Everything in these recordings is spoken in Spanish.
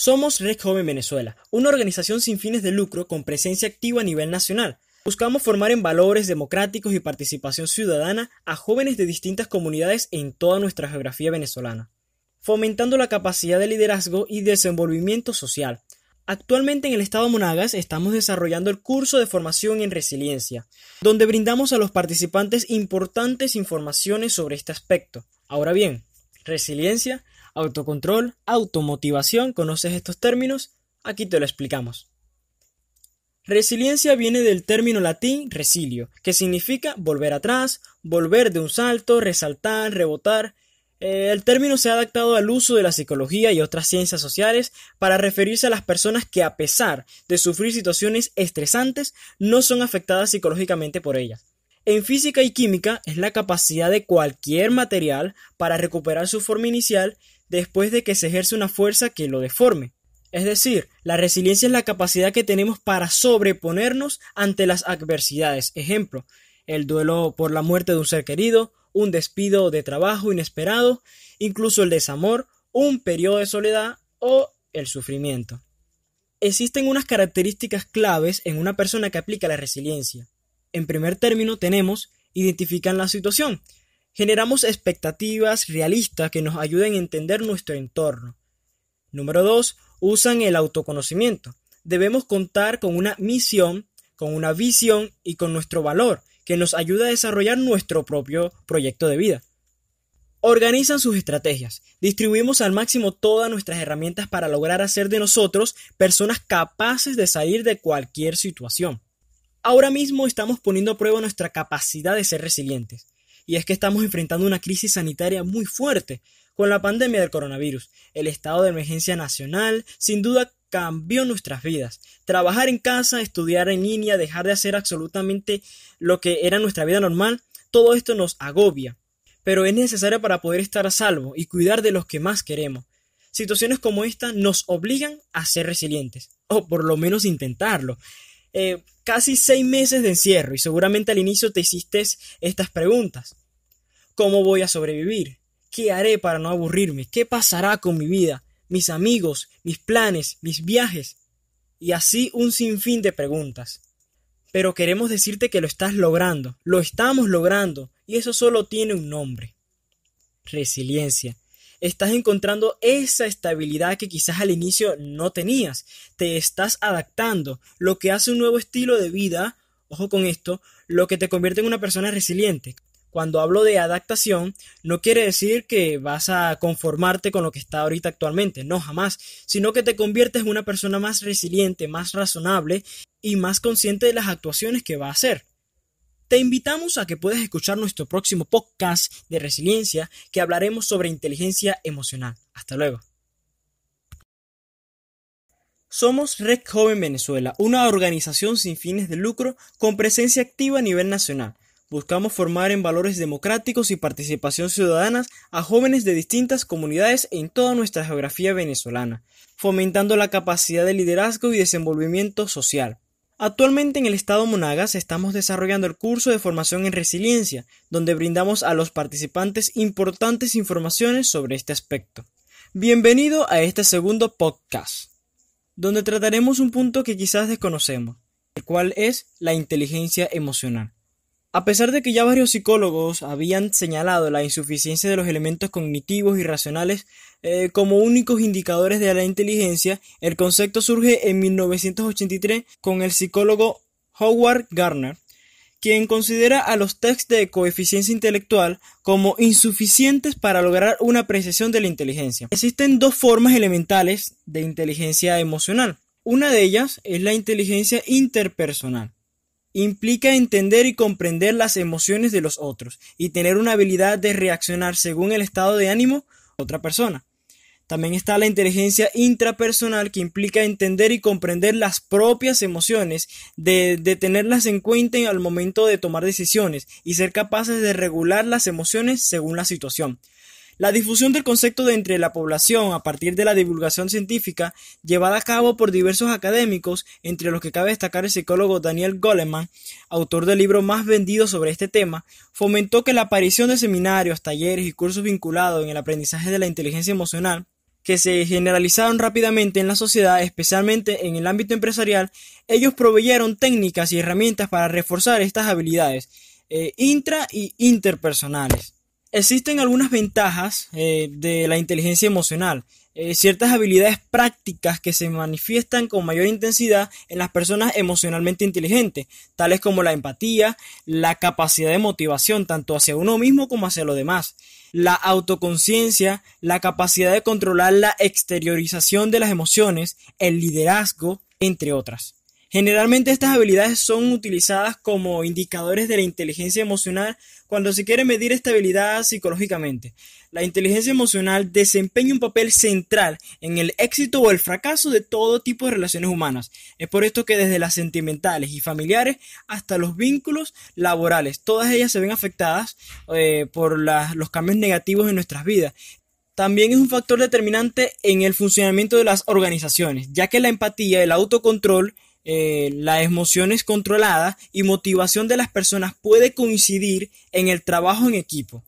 Somos Red Joven Venezuela, una organización sin fines de lucro con presencia activa a nivel nacional. Buscamos formar en valores democráticos y participación ciudadana a jóvenes de distintas comunidades en toda nuestra geografía venezolana, fomentando la capacidad de liderazgo y desenvolvimiento social. Actualmente en el estado Monagas estamos desarrollando el curso de formación en resiliencia, donde brindamos a los participantes importantes informaciones sobre este aspecto. Ahora bien, resiliencia autocontrol, automotivación, ¿conoces estos términos? Aquí te lo explicamos. Resiliencia viene del término latín resilio, que significa volver atrás, volver de un salto, resaltar, rebotar. Eh, el término se ha adaptado al uso de la psicología y otras ciencias sociales para referirse a las personas que a pesar de sufrir situaciones estresantes no son afectadas psicológicamente por ellas. En física y química es la capacidad de cualquier material para recuperar su forma inicial después de que se ejerce una fuerza que lo deforme. Es decir, la resiliencia es la capacidad que tenemos para sobreponernos ante las adversidades. Ejemplo, el duelo por la muerte de un ser querido, un despido de trabajo inesperado, incluso el desamor, un periodo de soledad o el sufrimiento. Existen unas características claves en una persona que aplica la resiliencia. En primer término tenemos identifican la situación, Generamos expectativas realistas que nos ayuden a entender nuestro entorno. Número 2. Usan el autoconocimiento. Debemos contar con una misión, con una visión y con nuestro valor, que nos ayuda a desarrollar nuestro propio proyecto de vida. Organizan sus estrategias. Distribuimos al máximo todas nuestras herramientas para lograr hacer de nosotros personas capaces de salir de cualquier situación. Ahora mismo estamos poniendo a prueba nuestra capacidad de ser resilientes y es que estamos enfrentando una crisis sanitaria muy fuerte con la pandemia del coronavirus. El estado de emergencia nacional sin duda cambió nuestras vidas. Trabajar en casa, estudiar en línea, dejar de hacer absolutamente lo que era nuestra vida normal, todo esto nos agobia. Pero es necesario para poder estar a salvo y cuidar de los que más queremos. Situaciones como esta nos obligan a ser resilientes, o por lo menos intentarlo. Eh, casi seis meses de encierro y seguramente al inicio te hiciste estas preguntas. ¿Cómo voy a sobrevivir? ¿Qué haré para no aburrirme? ¿Qué pasará con mi vida? ¿Mis amigos? ¿Mis planes? ¿Mis viajes? Y así un sinfín de preguntas. Pero queremos decirte que lo estás logrando, lo estamos logrando, y eso solo tiene un nombre. Resiliencia. Estás encontrando esa estabilidad que quizás al inicio no tenías. Te estás adaptando, lo que hace un nuevo estilo de vida, ojo con esto, lo que te convierte en una persona resiliente. Cuando hablo de adaptación, no quiere decir que vas a conformarte con lo que está ahorita actualmente, no jamás, sino que te conviertes en una persona más resiliente, más razonable y más consciente de las actuaciones que va a hacer. Te invitamos a que puedas escuchar nuestro próximo podcast de resiliencia que hablaremos sobre inteligencia emocional. Hasta luego. Somos Red Joven Venezuela, una organización sin fines de lucro con presencia activa a nivel nacional. Buscamos formar en valores democráticos y participación ciudadana a jóvenes de distintas comunidades en toda nuestra geografía venezolana, fomentando la capacidad de liderazgo y desenvolvimiento social. Actualmente en el estado Monagas estamos desarrollando el curso de formación en resiliencia, donde brindamos a los participantes importantes informaciones sobre este aspecto. Bienvenido a este segundo podcast, donde trataremos un punto que quizás desconocemos, el cual es la inteligencia emocional. A pesar de que ya varios psicólogos habían señalado la insuficiencia de los elementos cognitivos y racionales eh, como únicos indicadores de la inteligencia, el concepto surge en 1983 con el psicólogo Howard Gardner, quien considera a los tests de coeficiencia intelectual como insuficientes para lograr una apreciación de la inteligencia. Existen dos formas elementales de inteligencia emocional. Una de ellas es la inteligencia interpersonal implica entender y comprender las emociones de los otros y tener una habilidad de reaccionar según el estado de ánimo de otra persona. También está la inteligencia intrapersonal que implica entender y comprender las propias emociones, de, de, tenerlas en cuenta al momento de tomar decisiones y ser capaces de regular las emociones según la situación. La difusión del concepto de entre la población a partir de la divulgación científica llevada a cabo por diversos académicos, entre los que cabe destacar el psicólogo Daniel Goleman, autor del libro más vendido sobre este tema, fomentó que la aparición de seminarios, talleres y cursos vinculados en el aprendizaje de la inteligencia emocional que se generalizaron rápidamente en la sociedad, especialmente en el ámbito empresarial, ellos proveyeron técnicas y herramientas para reforzar estas habilidades eh, intra y interpersonales. Existen algunas ventajas eh, de la inteligencia emocional, eh, ciertas habilidades prácticas que se manifiestan con mayor intensidad en las personas emocionalmente inteligentes, tales como la empatía, la capacidad de motivación tanto hacia uno mismo como hacia los demás, la autoconciencia, la capacidad de controlar la exteriorización de las emociones, el liderazgo, entre otras. Generalmente estas habilidades son utilizadas como indicadores de la inteligencia emocional cuando se quiere medir estabilidad psicológicamente. La inteligencia emocional desempeña un papel central en el éxito o el fracaso de todo tipo de relaciones humanas. Es por esto que desde las sentimentales y familiares hasta los vínculos laborales, todas ellas se ven afectadas eh, por los cambios negativos en nuestras vidas también es un factor determinante en el funcionamiento de las organizaciones, ya que la empatía, el autocontrol eh, las emociones controladas y motivación de las personas puede coincidir en el trabajo en equipo.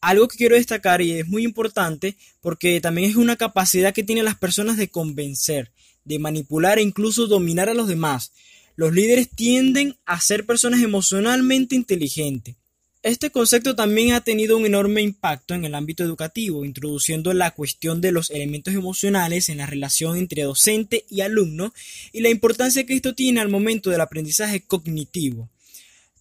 Algo que quiero destacar y es muy importante porque también es una capacidad que tienen las personas de convencer, de manipular e incluso dominar a los demás. Los líderes tienden a ser personas emocionalmente inteligentes. Este concepto también ha tenido un enorme impacto en el ámbito educativo, introduciendo la cuestión de los elementos emocionales en la relación entre docente y alumno y la importancia que esto tiene al momento del aprendizaje cognitivo.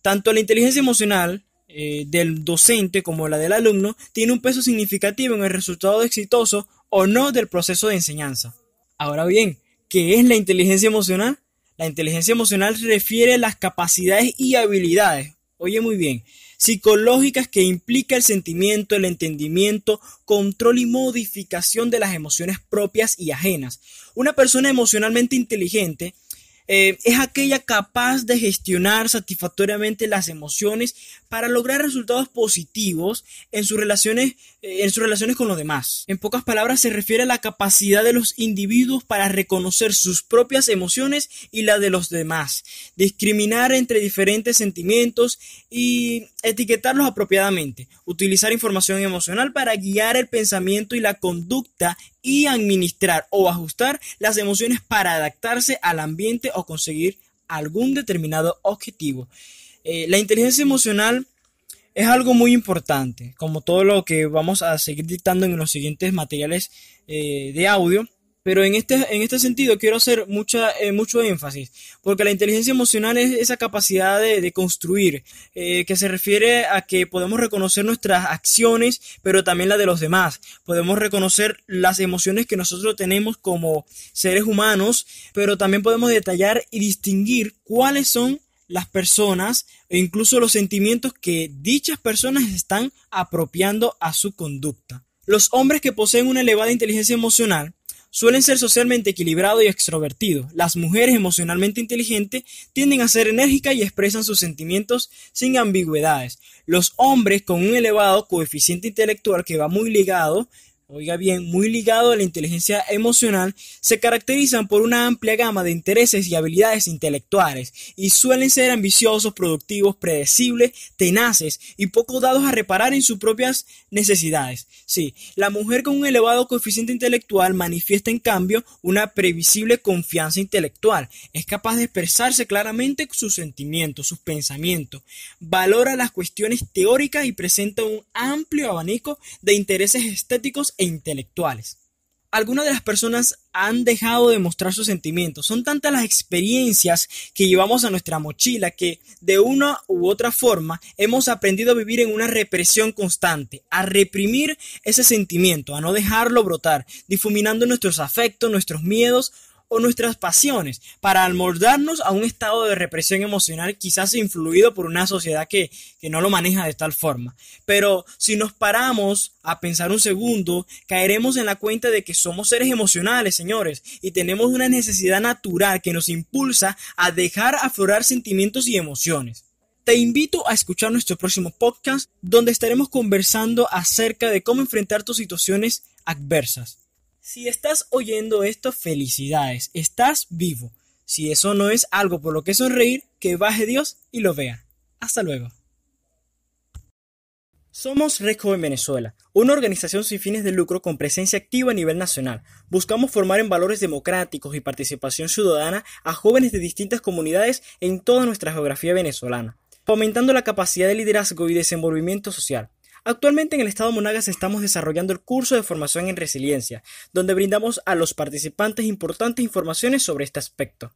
Tanto la inteligencia emocional eh, del docente como la del alumno tiene un peso significativo en el resultado exitoso o no del proceso de enseñanza. Ahora bien, ¿qué es la inteligencia emocional? La inteligencia emocional refiere a las capacidades y habilidades, oye muy bien, psicológicas que implica el sentimiento, el entendimiento, control y modificación de las emociones propias y ajenas. Una persona emocionalmente inteligente eh, es aquella capaz de gestionar satisfactoriamente las emociones para lograr resultados positivos en sus relaciones, eh, en sus relaciones con los demás. En pocas palabras, se refiere a la capacidad de los individuos para reconocer sus propias emociones y la de los demás, discriminar entre diferentes sentimientos y etiquetarlos apropiadamente, utilizar información emocional para guiar el pensamiento y la conducta y administrar o ajustar las emociones para adaptarse al ambiente conseguir algún determinado objetivo. Eh, la inteligencia emocional es algo muy importante, como todo lo que vamos a seguir dictando en los siguientes materiales eh, de audio. Pero en este, en este sentido quiero hacer mucha, eh, mucho énfasis, porque la inteligencia emocional es esa capacidad de, construir, eh, que se refiere a que podemos reconocer nuestras acciones, pero también la de los demás. Podemos reconocer las emociones que nosotros tenemos como seres humanos, pero también podemos detallar y distinguir cuáles son las personas e incluso los sentimientos que dichas personas están apropiando a su conducta. Los hombres que poseen una elevada inteligencia emocional suelen ser socialmente equilibrados y extrovertidos. Las mujeres emocionalmente inteligentes tienden a ser enérgicas y expresan sus sentimientos sin ambigüedades. Los hombres con un elevado coeficiente intelectual que va muy ligado oiga bien, muy ligado a la inteligencia emocional, se caracterizan por una amplia gama de intereses y habilidades intelectuales y suelen ser ambiciosos, productivos, predecibles, tenaces y poco dados a reparar en sus propias necesidades. Sí, la mujer con un elevado coeficiente intelectual manifiesta en cambio una previsible confianza intelectual, es capaz de expresarse claramente sus sentimientos, sus pensamientos, valora las cuestiones teóricas y presenta un amplio abanico de intereses estéticos e intelectuales. Algunas de las personas han dejado de mostrar sus sentimientos. Son tantas las experiencias que llevamos a nuestra mochila que de una u otra forma hemos aprendido a vivir en una represión constante, a reprimir ese sentimiento, a no dejarlo brotar, difuminando nuestros afectos, nuestros miedos o nuestras pasiones para almoldarnos a un estado de represión emocional quizás influido por una sociedad que, que, no lo maneja de tal forma. Pero si nos paramos a pensar un segundo, caeremos en la cuenta de que somos seres emocionales, señores, y tenemos una necesidad natural que nos impulsa a dejar aflorar sentimientos y emociones. Te invito a escuchar nuestro próximo podcast donde estaremos conversando acerca de cómo enfrentar tus situaciones adversas. Si estás oyendo esto, felicidades, estás vivo. Si eso no es algo por lo que sonreír, que baje Dios y lo vea. Hasta luego. Somos Red Joven Venezuela, una organización sin fines de lucro con presencia activa a nivel nacional. Buscamos formar en valores democráticos y participación ciudadana a jóvenes de distintas comunidades en toda nuestra geografía venezolana, fomentando la capacidad de liderazgo y desenvolvimiento social. Actualmente en el estado Monagas estamos desarrollando el curso de formación en resiliencia, donde brindamos a los participantes importantes informaciones sobre este aspecto.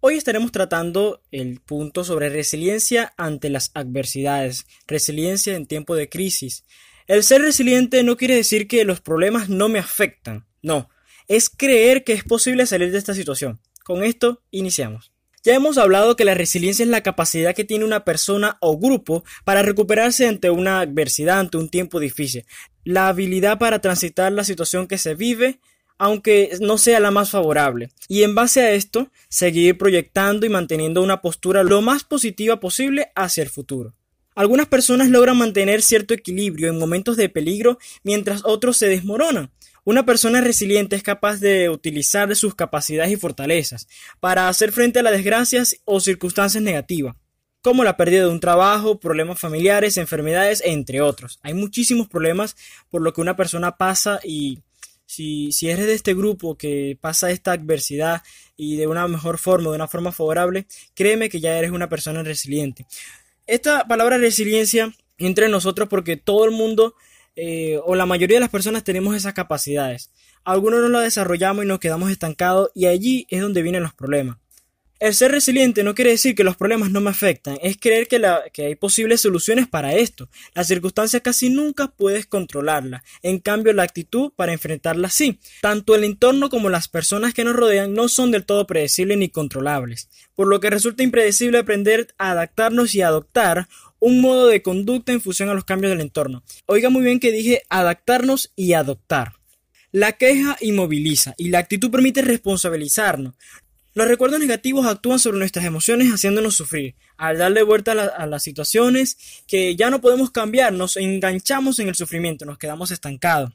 Hoy estaremos tratando el punto sobre resiliencia ante las adversidades, resiliencia en tiempo de crisis. El ser resiliente no quiere decir que los problemas no me afectan, no, es creer que es posible salir de esta situación. Con esto iniciamos. Ya hemos hablado que la resiliencia es la capacidad que tiene una persona o grupo para recuperarse ante una adversidad, ante un tiempo difícil. La habilidad para transitar la situación que se vive aunque no sea la más favorable. Y en base a esto, seguir proyectando y manteniendo una postura lo más positiva posible hacia el futuro. Algunas personas logran mantener cierto equilibrio en momentos de peligro mientras otros se desmoronan. Una persona resiliente es capaz de utilizar sus capacidades y fortalezas para hacer frente a las desgracias o circunstancias negativas, como la pérdida de un trabajo, problemas familiares, enfermedades, entre otros. Hay muchísimos problemas por lo que una persona pasa y si, si eres de este grupo que pasa esta adversidad y de una mejor forma, de una forma favorable, créeme que ya eres una persona resiliente. Esta palabra resiliencia entra en nosotros porque todo el mundo eh, o la mayoría de las personas tenemos esas capacidades. Algunos no las desarrollamos y nos quedamos estancados y allí es donde vienen los problemas. El ser resiliente no quiere decir que los problemas no me afectan, es creer que, hay posibles soluciones para esto. Las circunstancias casi nunca puedes controlarlas, en cambio la actitud para enfrentarlas sí. Tanto el entorno como las personas que nos rodean no son del todo predecibles ni controlables, por lo que resulta impredecible aprender a adaptarnos y adoptar un modo de conducta en función a los cambios del entorno. Oiga muy bien que dije adaptarnos y adoptar. La queja inmoviliza y la actitud permite responsabilizarnos. Los recuerdos negativos actúan sobre nuestras emociones haciéndonos sufrir. Al darle vuelta a, las situaciones que ya no podemos cambiar, nos enganchamos en el sufrimiento, nos quedamos estancados.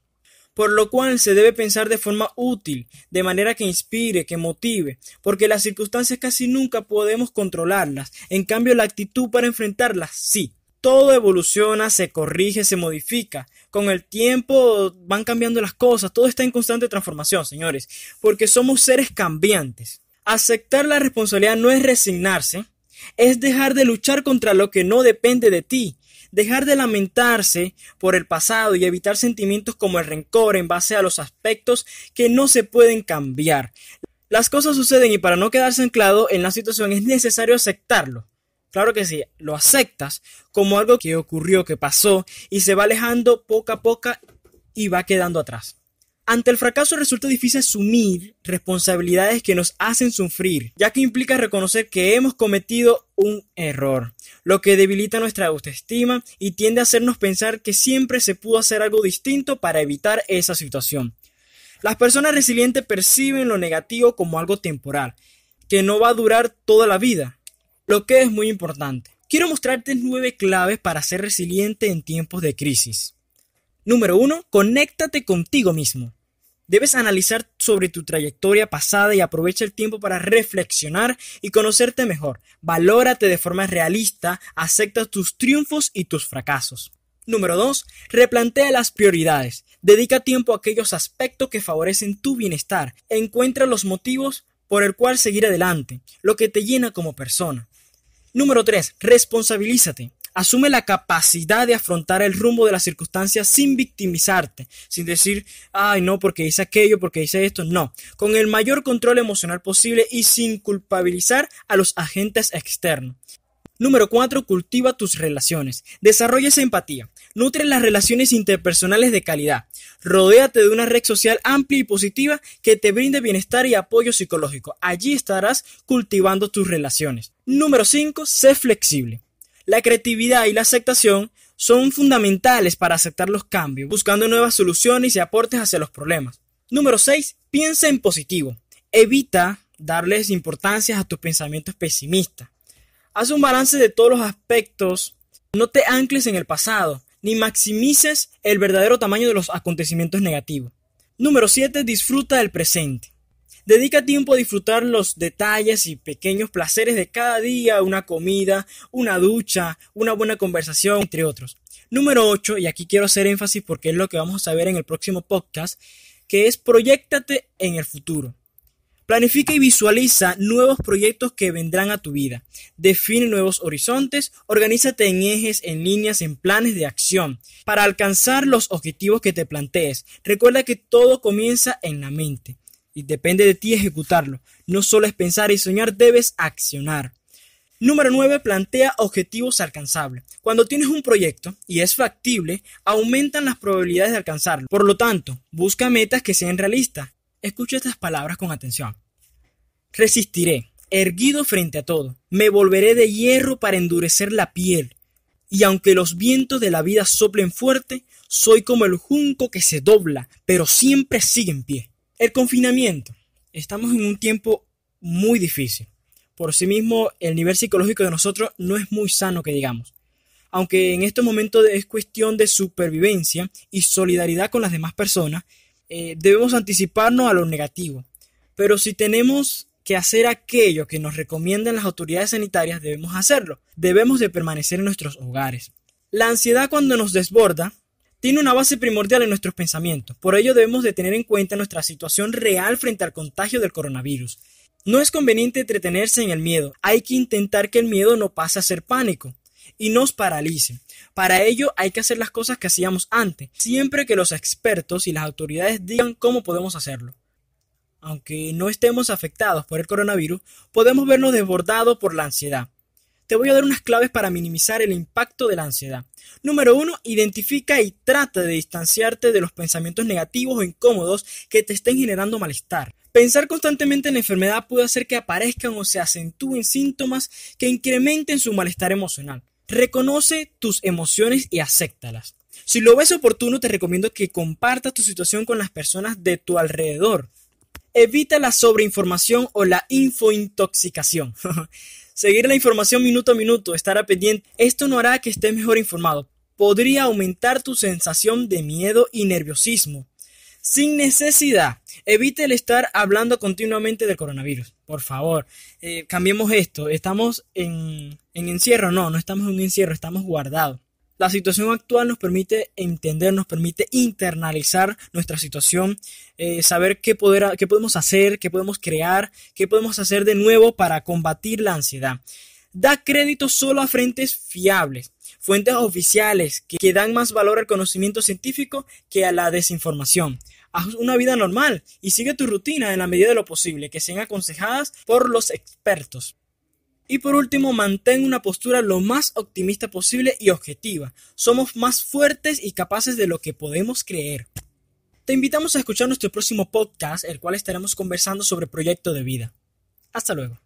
Por lo cual se debe pensar de forma útil, de manera que inspire, que motive, porque las circunstancias casi nunca podemos controlarlas. En cambio, la actitud para enfrentarlas sí. Todo evoluciona, se corrige, se modifica. Con el tiempo van cambiando las cosas, todo está en constante transformación, señores, porque somos seres cambiantes. Aceptar la responsabilidad no es resignarse, es dejar de luchar contra lo que no depende de ti, dejar de lamentarse por el pasado y evitar sentimientos como el rencor en base a los aspectos que no se pueden cambiar. Las cosas suceden y para no quedarse anclado en la situación es necesario aceptarlo. Claro que sí, lo aceptas como algo que ocurrió, que pasó y se va alejando poco a poco y va quedando atrás. Ante el fracaso resulta difícil asumir responsabilidades que nos hacen sufrir, ya que implica reconocer que hemos cometido un error, lo que debilita nuestra autoestima y tiende a hacernos pensar que siempre se pudo hacer algo distinto para evitar esa situación. Las personas resilientes perciben lo negativo como algo temporal, que no va a durar toda la vida, lo que es muy importante. Quiero mostrarte nueve claves para ser resiliente en tiempos de crisis. Número 1. Conéctate contigo mismo. Debes analizar sobre tu trayectoria pasada y aprovecha el tiempo para reflexionar y conocerte mejor. Valórate de forma realista, acepta tus triunfos y tus fracasos. Número 2. Replantea las prioridades. Dedica tiempo a aquellos aspectos que favorecen tu bienestar. Encuentra los motivos por el cual seguir adelante, lo que te llena como persona. Número 3. Responsabilízate. Asume la capacidad de afrontar el rumbo de las circunstancias sin victimizarte, sin decir, ay, no, porque hice aquello, porque hice esto, no, con el mayor control emocional posible y sin culpabilizar a los agentes externos. Número 4. Cultiva tus relaciones. Desarrolla esa empatía. Nutre las relaciones interpersonales de calidad. Rodéate de una red social amplia y positiva que te brinde bienestar y apoyo psicológico. Allí estarás cultivando tus relaciones. Número 5. Sé flexible. La creatividad y la aceptación son fundamentales para aceptar los cambios, buscando nuevas soluciones y aportes hacia los problemas. Número 6. Piensa en positivo. Evita darles importancia a tus pensamientos pesimistas. Haz un balance de todos los aspectos. No te ancles en el pasado, ni maximices el verdadero tamaño de los acontecimientos negativos. Número 7. Disfruta del presente. Dedica tiempo a disfrutar los detalles y pequeños placeres de cada día, una comida, una ducha, una buena conversación, entre otros. Número 8, y aquí quiero hacer énfasis porque es lo que vamos a ver en el próximo podcast, que es proyectate en el futuro. Planifica y visualiza nuevos proyectos que vendrán a tu vida. Define nuevos horizontes, organízate en ejes, en líneas, en planes de acción para alcanzar los objetivos que te plantees. Recuerda que todo comienza en la mente y depende de ti ejecutarlo. No solo es pensar y soñar, debes accionar. Número 9. Plantea objetivos alcanzables. Cuando tienes un proyecto y es factible, aumentan las probabilidades de alcanzarlo. Por lo tanto, busca metas que sean realistas Escucha estas palabras con atención. Resistiré, erguido frente a todo. Me volveré de hierro para endurecer la piel. Y aunque los vientos de la vida soplen fuerte, soy como el junco que se dobla, pero siempre sigue en pie. El confinamiento. Estamos en un tiempo muy difícil. Por sí mismo, el nivel psicológico de nosotros no es muy sano que digamos. Aunque en estos momentos es cuestión de supervivencia y solidaridad con las demás personas, eh, debemos anticiparnos a lo negativo. Pero si tenemos que hacer aquello que nos recomiendan las autoridades sanitarias, debemos hacerlo. Debemos de permanecer en nuestros hogares. La ansiedad cuando nos desborda tiene una base primordial en nuestros pensamientos. Por ello debemos de tener en cuenta nuestra situación real frente al contagio del coronavirus. No es conveniente entretenerse en el miedo. Hay que intentar que el miedo no pase a ser pánico y nos paralice. Para ello hay que hacer las cosas que hacíamos antes, siempre que los expertos y las autoridades digan cómo podemos hacerlo. Aunque no estemos afectados por el coronavirus, podemos vernos desbordados por la ansiedad. Te voy a dar unas claves para minimizar el impacto de la ansiedad. Número 1. Identifica y trata de distanciarte de los pensamientos negativos o incómodos que te estén generando malestar. Pensar constantemente en la enfermedad puede hacer que aparezcan o se acentúen síntomas que incrementen su malestar emocional. Reconoce tus emociones y acéptalas. Si lo ves oportuno, te recomiendo que compartas tu situación con las personas de tu alrededor. Evita la sobreinformación o la infointoxicación. Seguir la información minuto a minuto, estar a pendiente, esto no hará que estés mejor informado. Podría aumentar tu sensación de miedo y nerviosismo. Sin necesidad, evite el estar hablando continuamente del coronavirus. Por favor, eh, cambiemos esto. Estamos en, encierro. No, no estamos en un encierro, estamos guardados. La situación actual nos permite entender, nos permite internalizar nuestra situación, eh, saber qué, poder, qué podemos hacer, qué podemos crear, qué podemos hacer de nuevo para combatir la ansiedad. Da crédito solo a frentes fiables, fuentes oficiales que dan más valor al conocimiento científico que a la desinformación haz una vida normal y sigue tu rutina en la medida de lo posible, que sean aconsejadas por los expertos. Y por último, mantén una postura lo más optimista posible y objetiva. Somos más fuertes y capaces de lo que podemos creer. Te invitamos a escuchar nuestro próximo podcast, el cual estaremos conversando sobre proyecto de vida. Hasta luego.